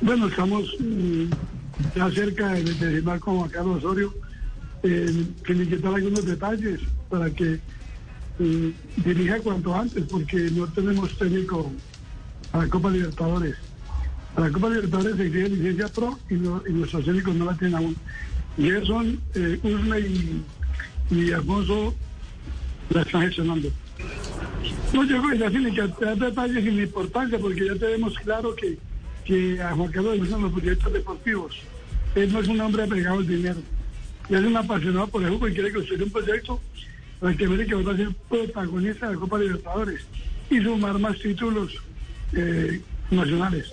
Bueno, estamos mm, ya cerca de, de firmar con Juan Carlos Osorio, eh, que le quitar algunos detalles para que eh, dirija cuanto antes, porque no tenemos técnico a la Copa Libertadores. A la Copa Libertadores se exige licencia pro y, no- y nuestros técnicos no la tienen aún. Gerson, eh, Usme y, y Alfonso la están gestionando. No, yo creo que ya detalles sin importancia, porque ya tenemos claro que, que a Juan Carlos le gustan los proyectos deportivos. Él no es un hombre apegado al dinero. Él es un apasionado por el fútbol y quiere construir un proyecto para que América va a ser protagonista de la Copa Libertadores y sumar más títulos eh, nacionales.